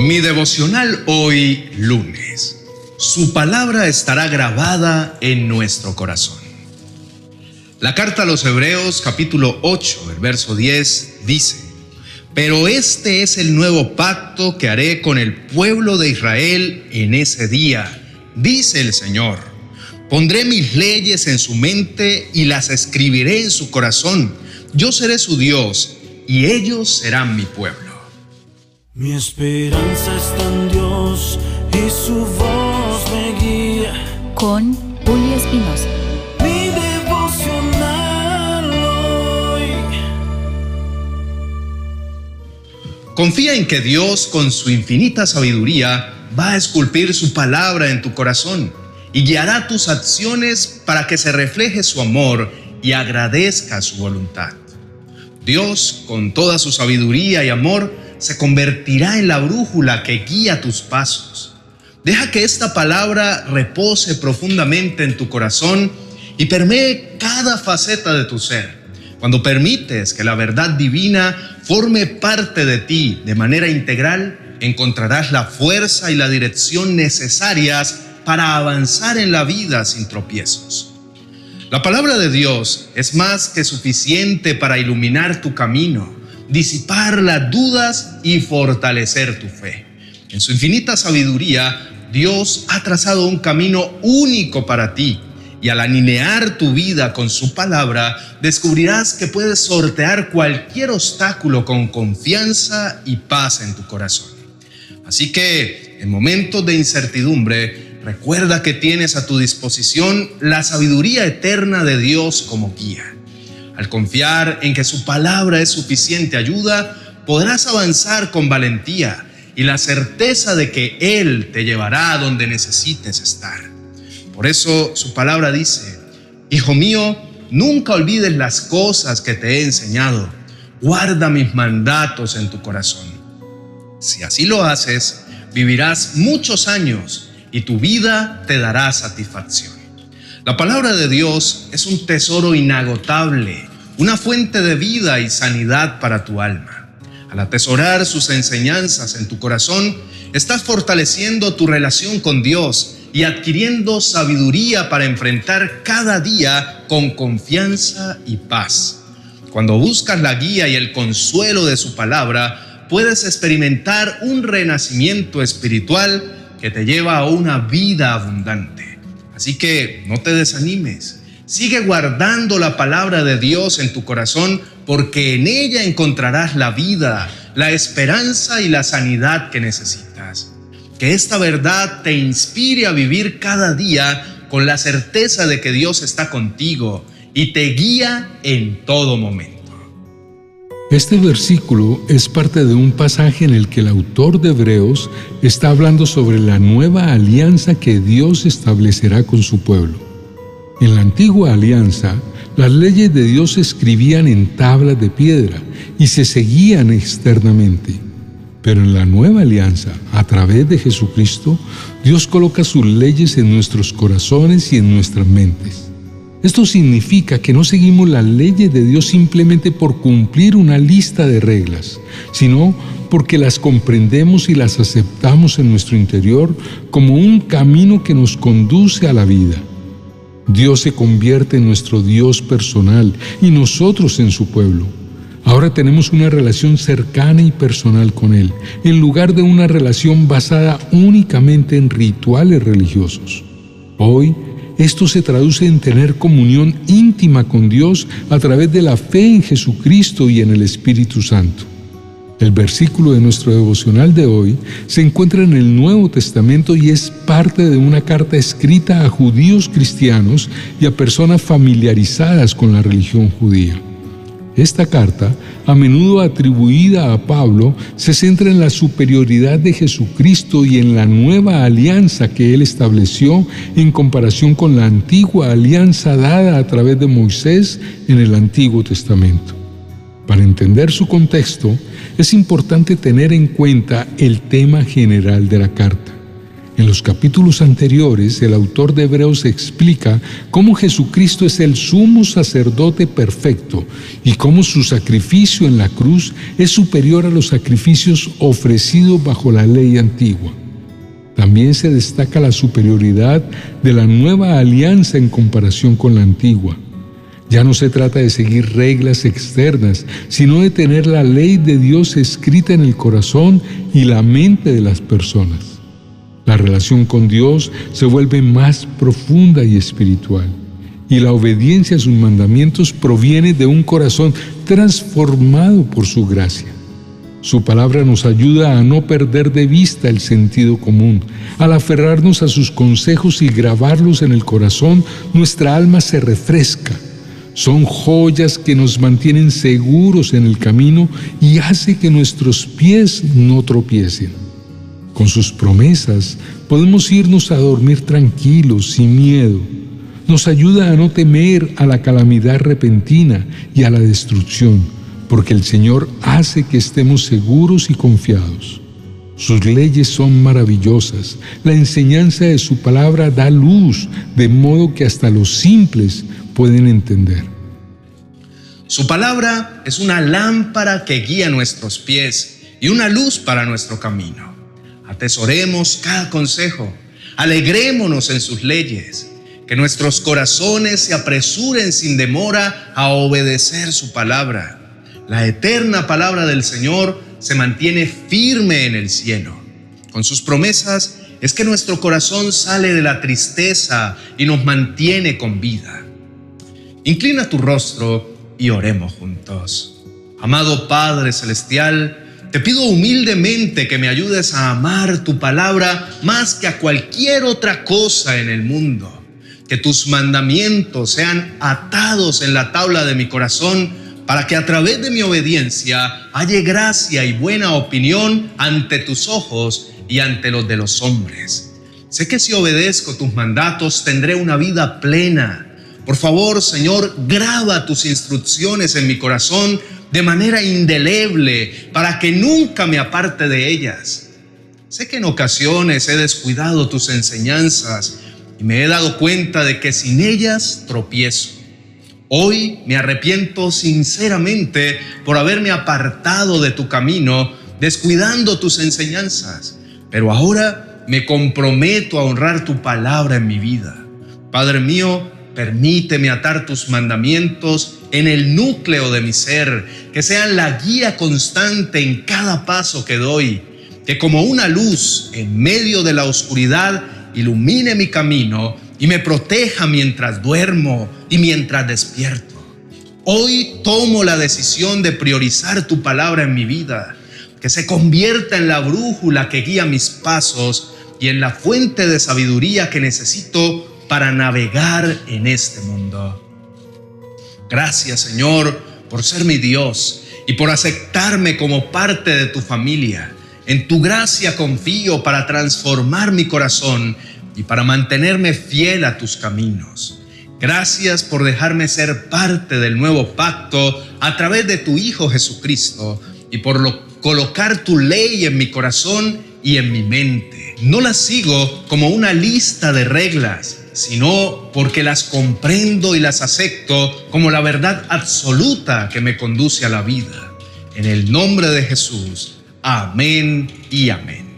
Mi devocional hoy lunes. Su palabra estará grabada en nuestro corazón. La carta a los Hebreos capítulo 8, el verso 10 dice, Pero este es el nuevo pacto que haré con el pueblo de Israel en ese día, dice el Señor. Pondré mis leyes en su mente y las escribiré en su corazón. Yo seré su Dios y ellos serán mi pueblo. Mi esperanza está en Dios y su voz me guía. Con Julio Espinosa. Mi devocional hoy. Confía en que Dios, con su infinita sabiduría, va a esculpir su palabra en tu corazón y guiará tus acciones para que se refleje su amor y agradezca su voluntad. Dios, con toda su sabiduría y amor, se convertirá en la brújula que guía tus pasos. Deja que esta palabra repose profundamente en tu corazón y permee cada faceta de tu ser. Cuando permites que la verdad divina forme parte de ti de manera integral, encontrarás la fuerza y la dirección necesarias para avanzar en la vida sin tropiezos. La palabra de Dios es más que suficiente para iluminar tu camino disipar las dudas y fortalecer tu fe. En su infinita sabiduría, Dios ha trazado un camino único para ti y al alinear tu vida con su palabra, descubrirás que puedes sortear cualquier obstáculo con confianza y paz en tu corazón. Así que en momentos de incertidumbre, recuerda que tienes a tu disposición la sabiduría eterna de Dios como guía. Al confiar en que su palabra es suficiente ayuda, podrás avanzar con valentía y la certeza de que Él te llevará a donde necesites estar. Por eso su palabra dice, Hijo mío, nunca olvides las cosas que te he enseñado, guarda mis mandatos en tu corazón. Si así lo haces, vivirás muchos años y tu vida te dará satisfacción. La palabra de Dios es un tesoro inagotable una fuente de vida y sanidad para tu alma. Al atesorar sus enseñanzas en tu corazón, estás fortaleciendo tu relación con Dios y adquiriendo sabiduría para enfrentar cada día con confianza y paz. Cuando buscas la guía y el consuelo de su palabra, puedes experimentar un renacimiento espiritual que te lleva a una vida abundante. Así que no te desanimes Sigue guardando la palabra de Dios en tu corazón porque en ella encontrarás la vida, la esperanza y la sanidad que necesitas. Que esta verdad te inspire a vivir cada día con la certeza de que Dios está contigo y te guía en todo momento. Este versículo es parte de un pasaje en el que el autor de Hebreos está hablando sobre la nueva alianza que Dios establecerá con su pueblo. En la antigua alianza, las leyes de Dios se escribían en tablas de piedra y se seguían externamente. Pero en la nueva alianza, a través de Jesucristo, Dios coloca sus leyes en nuestros corazones y en nuestras mentes. Esto significa que no seguimos las leyes de Dios simplemente por cumplir una lista de reglas, sino porque las comprendemos y las aceptamos en nuestro interior como un camino que nos conduce a la vida. Dios se convierte en nuestro Dios personal y nosotros en su pueblo. Ahora tenemos una relación cercana y personal con Él, en lugar de una relación basada únicamente en rituales religiosos. Hoy, esto se traduce en tener comunión íntima con Dios a través de la fe en Jesucristo y en el Espíritu Santo. El versículo de nuestro devocional de hoy se encuentra en el Nuevo Testamento y es parte de una carta escrita a judíos cristianos y a personas familiarizadas con la religión judía. Esta carta, a menudo atribuida a Pablo, se centra en la superioridad de Jesucristo y en la nueva alianza que él estableció en comparación con la antigua alianza dada a través de Moisés en el Antiguo Testamento. Para entender su contexto, es importante tener en cuenta el tema general de la carta. En los capítulos anteriores, el autor de Hebreos explica cómo Jesucristo es el sumo sacerdote perfecto y cómo su sacrificio en la cruz es superior a los sacrificios ofrecidos bajo la ley antigua. También se destaca la superioridad de la nueva alianza en comparación con la antigua. Ya no se trata de seguir reglas externas, sino de tener la ley de Dios escrita en el corazón y la mente de las personas. La relación con Dios se vuelve más profunda y espiritual, y la obediencia a sus mandamientos proviene de un corazón transformado por su gracia. Su palabra nos ayuda a no perder de vista el sentido común. Al aferrarnos a sus consejos y grabarlos en el corazón, nuestra alma se refresca. Son joyas que nos mantienen seguros en el camino y hace que nuestros pies no tropiecen. Con sus promesas podemos irnos a dormir tranquilos, sin miedo. Nos ayuda a no temer a la calamidad repentina y a la destrucción porque el Señor hace que estemos seguros y confiados. Sus leyes son maravillosas, la enseñanza de su palabra da luz, de modo que hasta los simples pueden entender. Su palabra es una lámpara que guía nuestros pies y una luz para nuestro camino. Atesoremos cada consejo, alegrémonos en sus leyes, que nuestros corazones se apresuren sin demora a obedecer su palabra la eterna palabra del Señor se mantiene firme en el cielo. Con sus promesas es que nuestro corazón sale de la tristeza y nos mantiene con vida. Inclina tu rostro y oremos juntos. Amado Padre Celestial, te pido humildemente que me ayudes a amar tu palabra más que a cualquier otra cosa en el mundo. Que tus mandamientos sean atados en la tabla de mi corazón para que a través de mi obediencia halle gracia y buena opinión ante tus ojos y ante los de los hombres. Sé que si obedezco tus mandatos tendré una vida plena. Por favor, Señor, graba tus instrucciones en mi corazón de manera indeleble para que nunca me aparte de ellas. Sé que en ocasiones he descuidado tus enseñanzas y me he dado cuenta de que sin ellas tropiezo. Hoy me arrepiento sinceramente por haberme apartado de tu camino, descuidando tus enseñanzas, pero ahora me comprometo a honrar tu palabra en mi vida. Padre mío, permíteme atar tus mandamientos en el núcleo de mi ser, que sean la guía constante en cada paso que doy, que como una luz en medio de la oscuridad ilumine mi camino y me proteja mientras duermo y mientras despierto. Hoy tomo la decisión de priorizar tu palabra en mi vida, que se convierta en la brújula que guía mis pasos y en la fuente de sabiduría que necesito para navegar en este mundo. Gracias Señor por ser mi Dios y por aceptarme como parte de tu familia. En tu gracia confío para transformar mi corazón y para mantenerme fiel a tus caminos. Gracias por dejarme ser parte del nuevo pacto a través de tu Hijo Jesucristo y por colocar tu ley en mi corazón y en mi mente. No las sigo como una lista de reglas, sino porque las comprendo y las acepto como la verdad absoluta que me conduce a la vida. En el nombre de Jesús, amén y amén.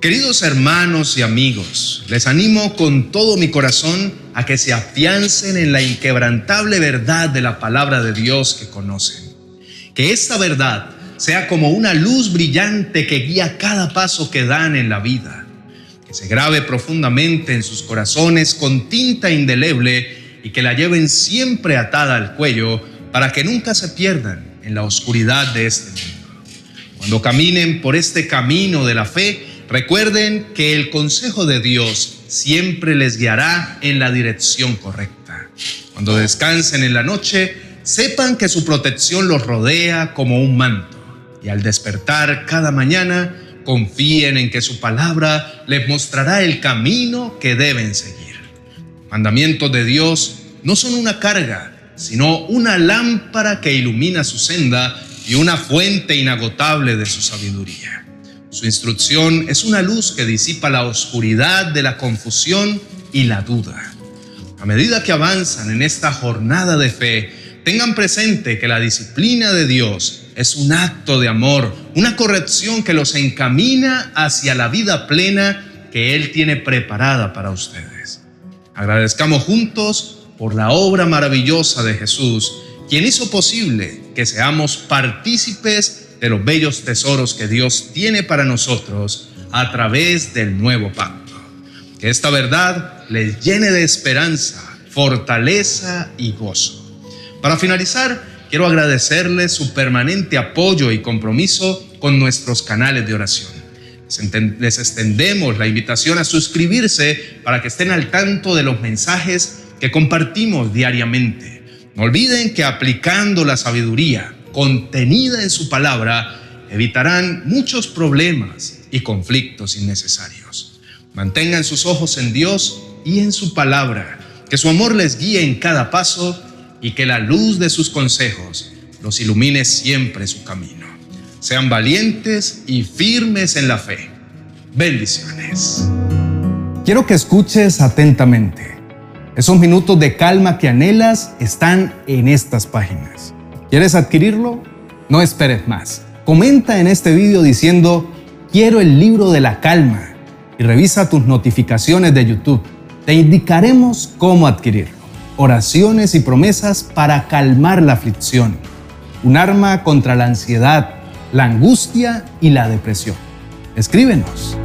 Queridos hermanos y amigos, les animo con todo mi corazón a que se afiancen en la inquebrantable verdad de la palabra de Dios que conocen. Que esta verdad sea como una luz brillante que guía cada paso que dan en la vida. Que se grabe profundamente en sus corazones con tinta indeleble y que la lleven siempre atada al cuello para que nunca se pierdan en la oscuridad de este mundo. Cuando caminen por este camino de la fe, Recuerden que el consejo de Dios siempre les guiará en la dirección correcta. Cuando descansen en la noche, sepan que su protección los rodea como un manto. Y al despertar cada mañana, confíen en que su palabra les mostrará el camino que deben seguir. Mandamientos de Dios no son una carga, sino una lámpara que ilumina su senda y una fuente inagotable de su sabiduría. Su instrucción es una luz que disipa la oscuridad de la confusión y la duda. A medida que avanzan en esta jornada de fe, tengan presente que la disciplina de Dios es un acto de amor, una corrección que los encamina hacia la vida plena que Él tiene preparada para ustedes. Agradezcamos juntos por la obra maravillosa de Jesús, quien hizo posible que seamos partícipes de los bellos tesoros que Dios tiene para nosotros a través del nuevo pacto. Que esta verdad les llene de esperanza, fortaleza y gozo. Para finalizar, quiero agradecerles su permanente apoyo y compromiso con nuestros canales de oración. Les extendemos la invitación a suscribirse para que estén al tanto de los mensajes que compartimos diariamente. No olviden que aplicando la sabiduría, contenida en su palabra, evitarán muchos problemas y conflictos innecesarios. Mantengan sus ojos en Dios y en su palabra, que su amor les guíe en cada paso y que la luz de sus consejos los ilumine siempre su camino. Sean valientes y firmes en la fe. Bendiciones. Quiero que escuches atentamente. Esos minutos de calma que anhelas están en estas páginas. ¿Quieres adquirirlo? No esperes más. Comenta en este video diciendo, quiero el libro de la calma y revisa tus notificaciones de YouTube. Te indicaremos cómo adquirirlo. Oraciones y promesas para calmar la aflicción. Un arma contra la ansiedad, la angustia y la depresión. Escríbenos